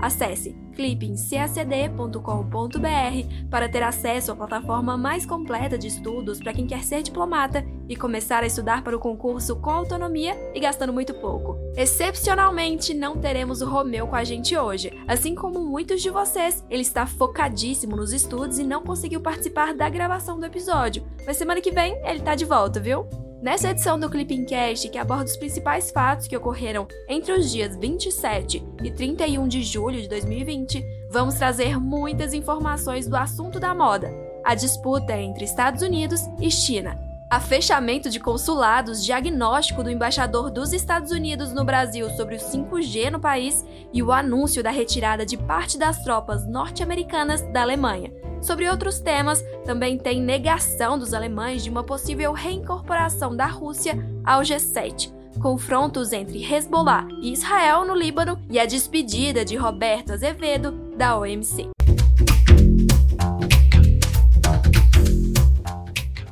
acesse clippingcacd.com.br para ter acesso à plataforma mais completa de estudos para quem quer ser diplomata e começar a estudar para o concurso com autonomia e gastando muito pouco. Excepcionalmente, não teremos o Romeu com a gente hoje. Assim como muitos de vocês, ele está focadíssimo nos estudos e não conseguiu participar da gravação do episódio. Mas semana que vem ele tá de volta, viu? Nessa edição do Clipping Cast, que aborda os principais fatos que ocorreram entre os dias 27 e 31 de julho de 2020, vamos trazer muitas informações do assunto da moda, a disputa entre Estados Unidos e China, a fechamento de consulados, diagnóstico do embaixador dos Estados Unidos no Brasil sobre o 5G no país e o anúncio da retirada de parte das tropas norte-americanas da Alemanha. Sobre outros temas, também tem negação dos alemães de uma possível reincorporação da Rússia ao G7, confrontos entre Hezbollah e Israel no Líbano e a despedida de Roberto Azevedo da OMC.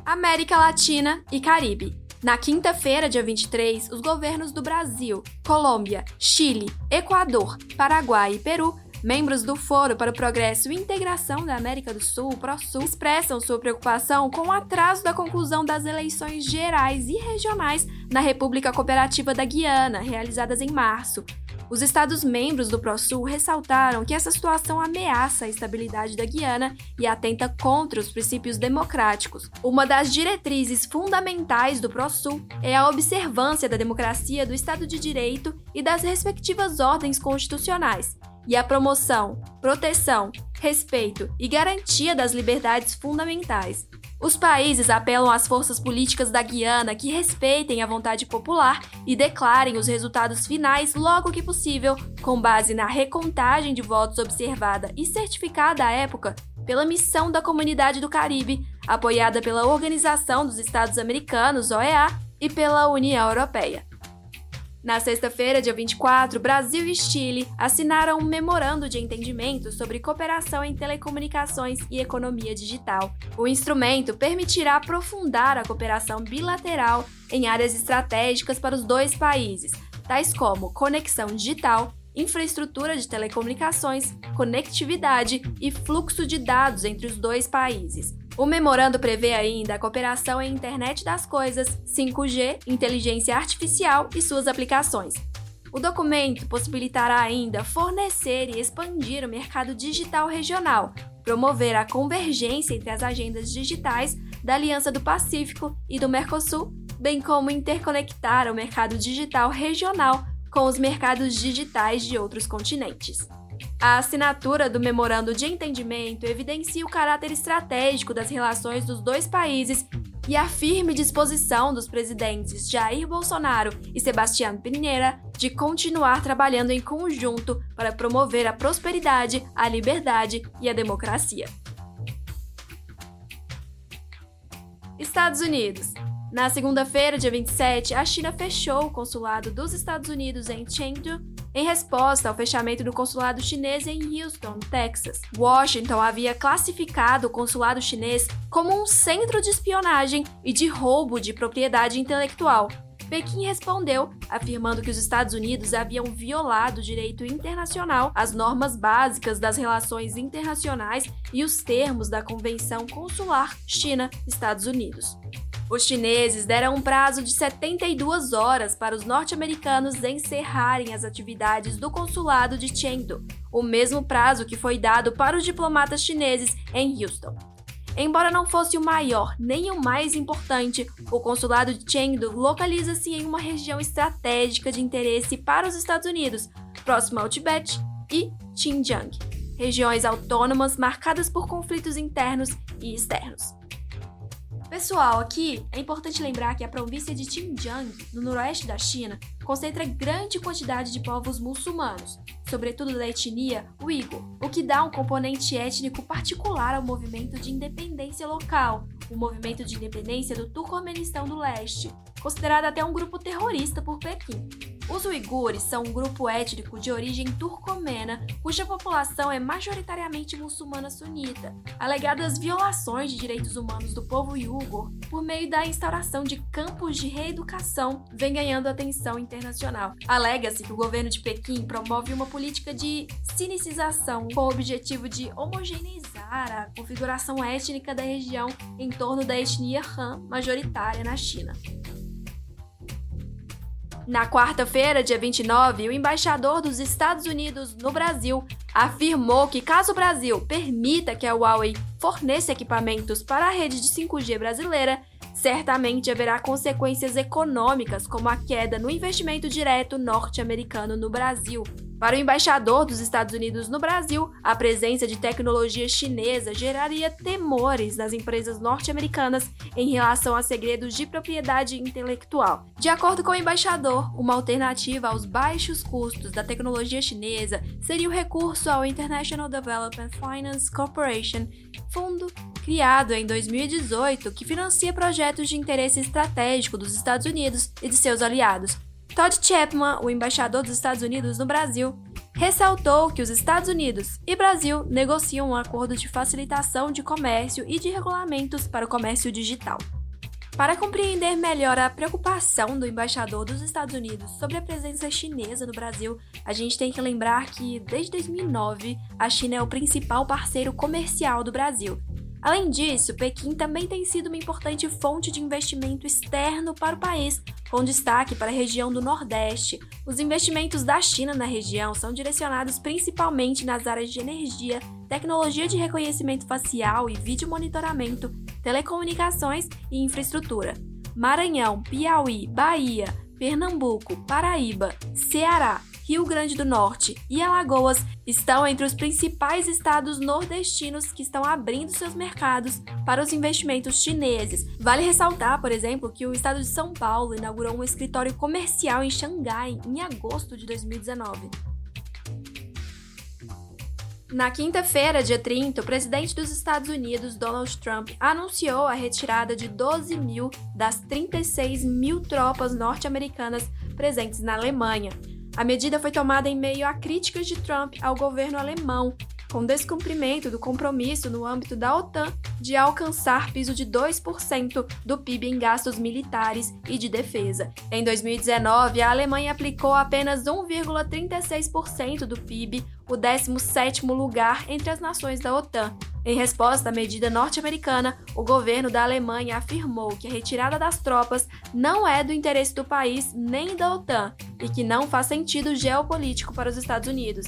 América Latina e Caribe. Na quinta-feira, dia 23, os governos do Brasil, Colômbia, Chile, Equador, Paraguai e Peru Membros do Foro para o Progresso e Integração da América do Sul, ProSul, expressam sua preocupação com o atraso da conclusão das eleições gerais e regionais na República Cooperativa da Guiana, realizadas em março. Os Estados-membros do ProSul ressaltaram que essa situação ameaça a estabilidade da Guiana e atenta contra os princípios democráticos. Uma das diretrizes fundamentais do ProSul é a observância da democracia, do Estado de Direito e das respectivas ordens constitucionais, e a promoção, proteção, respeito e garantia das liberdades fundamentais. Os países apelam às forças políticas da Guiana que respeitem a vontade popular e declarem os resultados finais logo que possível, com base na recontagem de votos observada e certificada à época pela Missão da Comunidade do Caribe, apoiada pela Organização dos Estados Americanos, OEA, e pela União Europeia. Na sexta-feira, dia 24, Brasil e Chile assinaram um memorando de entendimento sobre cooperação em telecomunicações e economia digital. O instrumento permitirá aprofundar a cooperação bilateral em áreas estratégicas para os dois países, tais como conexão digital, infraestrutura de telecomunicações, conectividade e fluxo de dados entre os dois países. O memorando prevê ainda a cooperação em internet das coisas, 5G, inteligência artificial e suas aplicações. O documento possibilitará ainda fornecer e expandir o mercado digital regional, promover a convergência entre as agendas digitais da Aliança do Pacífico e do Mercosul, bem como interconectar o mercado digital regional com os mercados digitais de outros continentes. A assinatura do Memorando de Entendimento evidencia o caráter estratégico das relações dos dois países e a firme disposição dos presidentes Jair Bolsonaro e Sebastião Pinheira de continuar trabalhando em conjunto para promover a prosperidade, a liberdade e a democracia. Estados Unidos. Na segunda-feira, dia 27, a China fechou o consulado dos Estados Unidos em Chengdu em resposta ao fechamento do consulado chinês em Houston, Texas. Washington havia classificado o consulado chinês como um centro de espionagem e de roubo de propriedade intelectual. Pequim respondeu, afirmando que os Estados Unidos haviam violado o direito internacional, as normas básicas das relações internacionais e os termos da Convenção Consular China-Estados Unidos. Os chineses deram um prazo de 72 horas para os norte-americanos encerrarem as atividades do consulado de Chengdu, o mesmo prazo que foi dado para os diplomatas chineses em Houston. Embora não fosse o maior nem o mais importante, o consulado de Chengdu localiza-se em uma região estratégica de interesse para os Estados Unidos, próximo ao Tibete e Xinjiang, regiões autônomas marcadas por conflitos internos e externos. Pessoal, aqui é importante lembrar que a província de Xinjiang, no noroeste da China, concentra grande quantidade de povos muçulmanos, sobretudo da etnia Uyghur, o que dá um componente étnico particular ao movimento de independência local, o movimento de independência do Turcomenistão do Leste, considerado até um grupo terrorista por Pequim. Os uigures são um grupo étnico de origem turcomena, cuja população é majoritariamente muçulmana sunita. Alegadas violações de direitos humanos do povo uigur por meio da instauração de campos de reeducação vem ganhando atenção internacional. Alega-se que o governo de Pequim promove uma política de sinicização com o objetivo de homogeneizar a configuração étnica da região em torno da etnia Han majoritária na China. Na quarta-feira, dia 29, o embaixador dos Estados Unidos no Brasil afirmou que, caso o Brasil permita que a Huawei forneça equipamentos para a rede de 5G brasileira, certamente haverá consequências econômicas, como a queda no investimento direto norte-americano no Brasil. Para o embaixador dos Estados Unidos no Brasil, a presença de tecnologia chinesa geraria temores nas empresas norte-americanas em relação a segredos de propriedade intelectual. De acordo com o embaixador, uma alternativa aos baixos custos da tecnologia chinesa seria o recurso ao International Development Finance Corporation, fundo criado em 2018 que financia projetos de interesse estratégico dos Estados Unidos e de seus aliados Todd Chapman, o embaixador dos Estados Unidos no Brasil, ressaltou que os Estados Unidos e Brasil negociam um acordo de facilitação de comércio e de regulamentos para o comércio digital. Para compreender melhor a preocupação do embaixador dos Estados Unidos sobre a presença chinesa no Brasil, a gente tem que lembrar que, desde 2009, a China é o principal parceiro comercial do Brasil Além disso, Pequim também tem sido uma importante fonte de investimento externo para o país, com destaque para a região do Nordeste. Os investimentos da China na região são direcionados principalmente nas áreas de energia, tecnologia de reconhecimento facial e vídeo monitoramento, telecomunicações e infraestrutura. Maranhão, Piauí, Bahia, Pernambuco, Paraíba, Ceará, Rio Grande do Norte e Alagoas estão entre os principais estados nordestinos que estão abrindo seus mercados para os investimentos chineses. Vale ressaltar, por exemplo, que o estado de São Paulo inaugurou um escritório comercial em Xangai em agosto de 2019. Na quinta-feira, dia 30, o presidente dos Estados Unidos, Donald Trump, anunciou a retirada de 12 mil das 36 mil tropas norte-americanas presentes na Alemanha. A medida foi tomada em meio a críticas de Trump ao governo alemão, com descumprimento do compromisso no âmbito da OTAN de alcançar piso de 2% do PIB em gastos militares e de defesa. Em 2019, a Alemanha aplicou apenas 1,36% do PIB, o 17º lugar entre as nações da OTAN. Em resposta à medida norte-americana, o governo da Alemanha afirmou que a retirada das tropas não é do interesse do país nem da OTAN e que não faz sentido geopolítico para os Estados Unidos.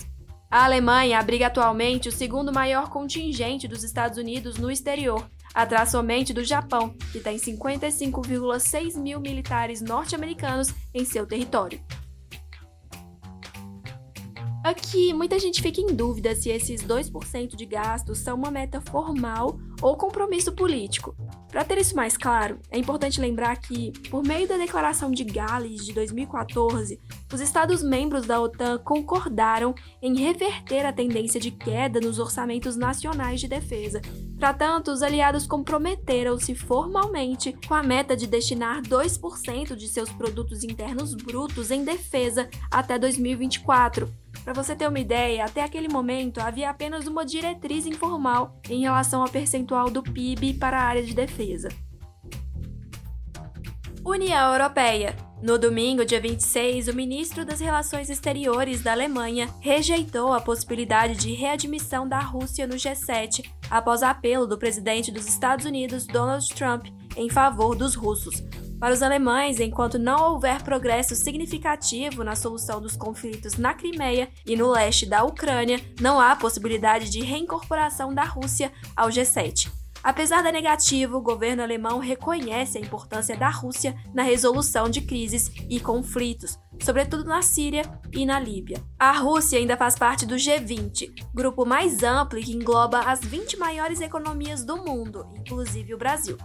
A Alemanha abriga atualmente o segundo maior contingente dos Estados Unidos no exterior, atrás somente do Japão, que tem 55,6 mil militares norte-americanos em seu território. Aqui, muita gente fica em dúvida se esses 2% de gastos são uma meta formal ou compromisso político. Para ter isso mais claro, é importante lembrar que, por meio da Declaração de Gales de 2014, os Estados-membros da OTAN concordaram em reverter a tendência de queda nos orçamentos nacionais de defesa. Para tanto, os aliados comprometeram-se formalmente com a meta de destinar 2% de seus produtos internos brutos em defesa até 2024 para você ter uma ideia, até aquele momento havia apenas uma diretriz informal em relação ao percentual do PIB para a área de defesa. União Europeia. No domingo, dia 26, o ministro das Relações Exteriores da Alemanha rejeitou a possibilidade de readmissão da Rússia no G7 após apelo do presidente dos Estados Unidos, Donald Trump, em favor dos russos, para os alemães, enquanto não houver progresso significativo na solução dos conflitos na Crimeia e no leste da Ucrânia, não há possibilidade de reincorporação da Rússia ao G7. Apesar da negativa, o governo alemão reconhece a importância da Rússia na resolução de crises e conflitos, sobretudo na Síria e na Líbia. A Rússia ainda faz parte do G20, grupo mais amplo que engloba as 20 maiores economias do mundo, inclusive o Brasil.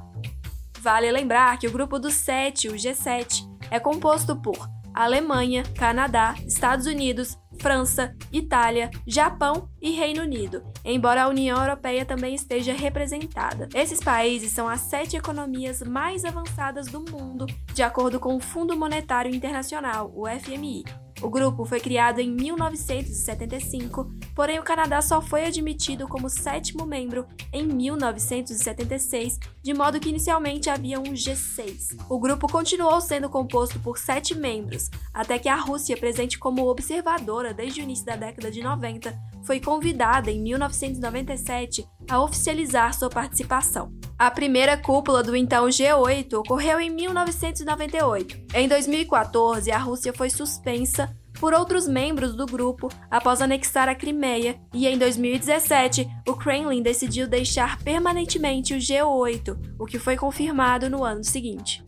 Vale lembrar que o grupo dos sete, o G7, é composto por Alemanha, Canadá, Estados Unidos, França, Itália, Japão e Reino Unido. embora a União Europeia também esteja representada. Esses países são as sete economias mais avançadas do mundo, de acordo com o Fundo Monetário Internacional, o FMI. O grupo foi criado em 1975, porém o Canadá só foi admitido como sétimo membro em 1976, de modo que inicialmente havia um G6. O grupo continuou sendo composto por sete membros, até que a Rússia, presente como observadora desde o início da década de 90, foi convidada em 1997 a oficializar sua participação. A primeira cúpula do então G8 ocorreu em 1998. Em 2014, a Rússia foi suspensa por outros membros do grupo após anexar a Crimeia, e em 2017, o Kremlin decidiu deixar permanentemente o G8, o que foi confirmado no ano seguinte.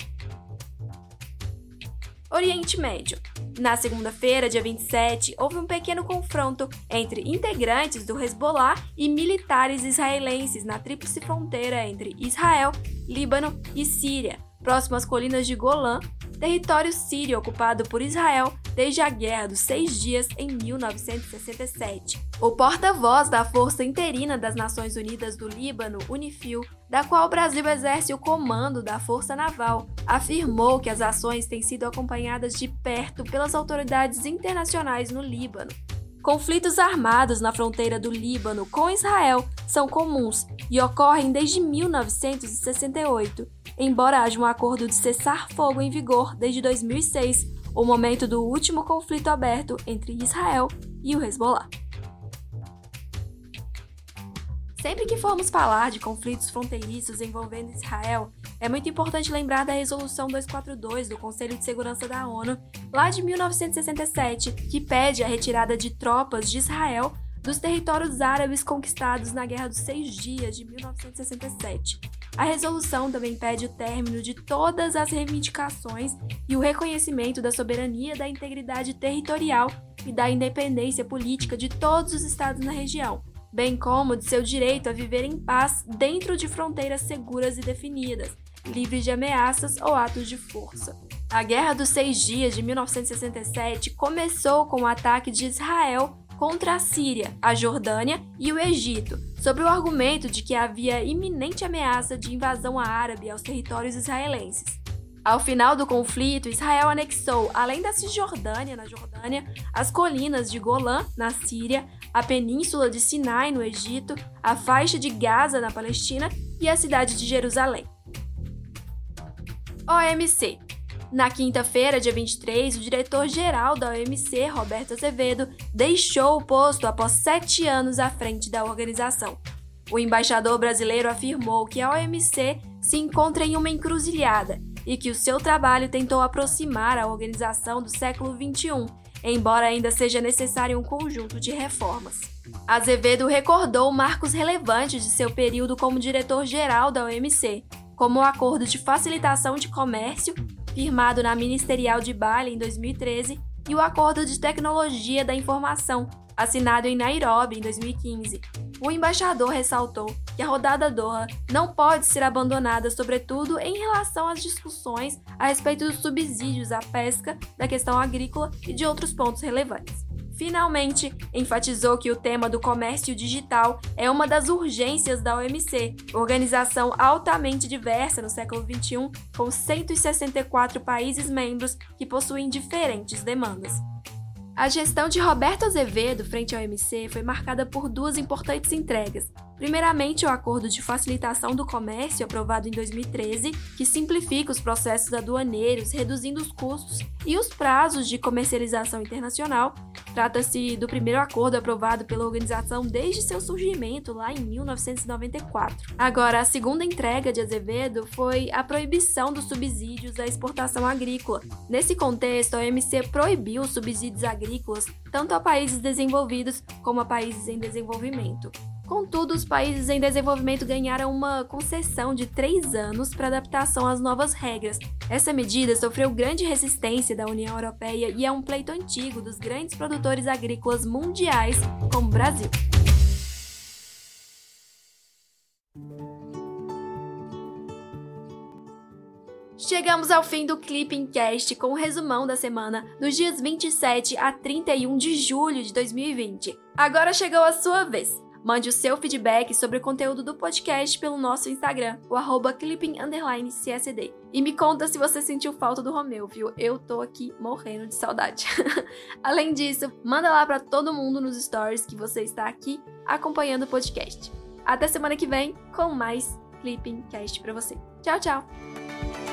Oriente Médio. Na segunda-feira, dia 27, houve um pequeno confronto entre integrantes do Hezbollah e militares israelenses na tríplice fronteira entre Israel, Líbano e Síria, próximo às colinas de Golã, território sírio ocupado por Israel desde a Guerra dos Seis Dias em 1967. O porta-voz da Força Interina das Nações Unidas do Líbano, UNIFIL, da qual o Brasil exerce o comando da Força Naval, afirmou que as ações têm sido acompanhadas de perto pelas autoridades internacionais no Líbano. Conflitos armados na fronteira do Líbano com Israel são comuns e ocorrem desde 1968, embora haja um acordo de cessar-fogo em vigor desde 2006 o momento do último conflito aberto entre Israel e o Hezbollah. Sempre que formos falar de conflitos fronteiriços envolvendo Israel, é muito importante lembrar da Resolução 242 do Conselho de Segurança da ONU, lá de 1967, que pede a retirada de tropas de Israel dos territórios árabes conquistados na Guerra dos Seis Dias de 1967. A resolução também pede o término de todas as reivindicações e o reconhecimento da soberania, da integridade territorial e da independência política de todos os estados na região, bem como de seu direito a viver em paz dentro de fronteiras seguras e definidas, livres de ameaças ou atos de força. A Guerra dos Seis Dias de 1967 começou com o ataque de Israel contra a Síria, a Jordânia e o Egito, sob o argumento de que havia iminente ameaça de invasão árabe aos territórios israelenses. Ao final do conflito, Israel anexou, além da Cisjordânia, na Jordânia, as colinas de Golã, na Síria, a península de Sinai, no Egito, a faixa de Gaza, na Palestina, e a cidade de Jerusalém. OMC na quinta-feira, dia 23, o diretor-geral da OMC, Roberto Azevedo, deixou o posto após sete anos à frente da organização. O embaixador brasileiro afirmou que a OMC se encontra em uma encruzilhada e que o seu trabalho tentou aproximar a organização do século XXI, embora ainda seja necessário um conjunto de reformas. Azevedo recordou marcos relevantes de seu período como diretor-geral da OMC, como o Acordo de Facilitação de Comércio firmado na Ministerial de Bali em 2013, e o Acordo de Tecnologia da Informação, assinado em Nairobi em 2015. O embaixador ressaltou que a rodada Doha não pode ser abandonada, sobretudo em relação às discussões a respeito dos subsídios à pesca, da questão agrícola e de outros pontos relevantes. Finalmente, enfatizou que o tema do comércio digital é uma das urgências da OMC, organização altamente diversa no século XXI, com 164 países membros que possuem diferentes demandas. A gestão de Roberto Azevedo frente ao OMC foi marcada por duas importantes entregas. Primeiramente, o Acordo de Facilitação do Comércio, aprovado em 2013, que simplifica os processos aduaneiros, reduzindo os custos e os prazos de comercialização internacional. Trata-se do primeiro acordo aprovado pela organização desde seu surgimento, lá em 1994. Agora, a segunda entrega de Azevedo foi a proibição dos subsídios à exportação agrícola. Nesse contexto, a OMC proibiu os subsídios agrícolas tanto a países desenvolvidos como a países em desenvolvimento. Contudo, os países em desenvolvimento ganharam uma concessão de três anos para adaptação às novas regras. Essa medida sofreu grande resistência da União Europeia e é um pleito antigo dos grandes produtores agrícolas mundiais, como o Brasil. Chegamos ao fim do Clipping Cast com o um resumão da semana dos dias 27 a 31 de julho de 2020. Agora chegou a sua vez. Mande o seu feedback sobre o conteúdo do podcast pelo nosso Instagram, o arroba clipping__csd. E me conta se você sentiu falta do Romeu, viu? Eu tô aqui morrendo de saudade. Além disso, manda lá para todo mundo nos stories que você está aqui acompanhando o podcast. Até semana que vem com mais Clipping Cast para você. Tchau, tchau!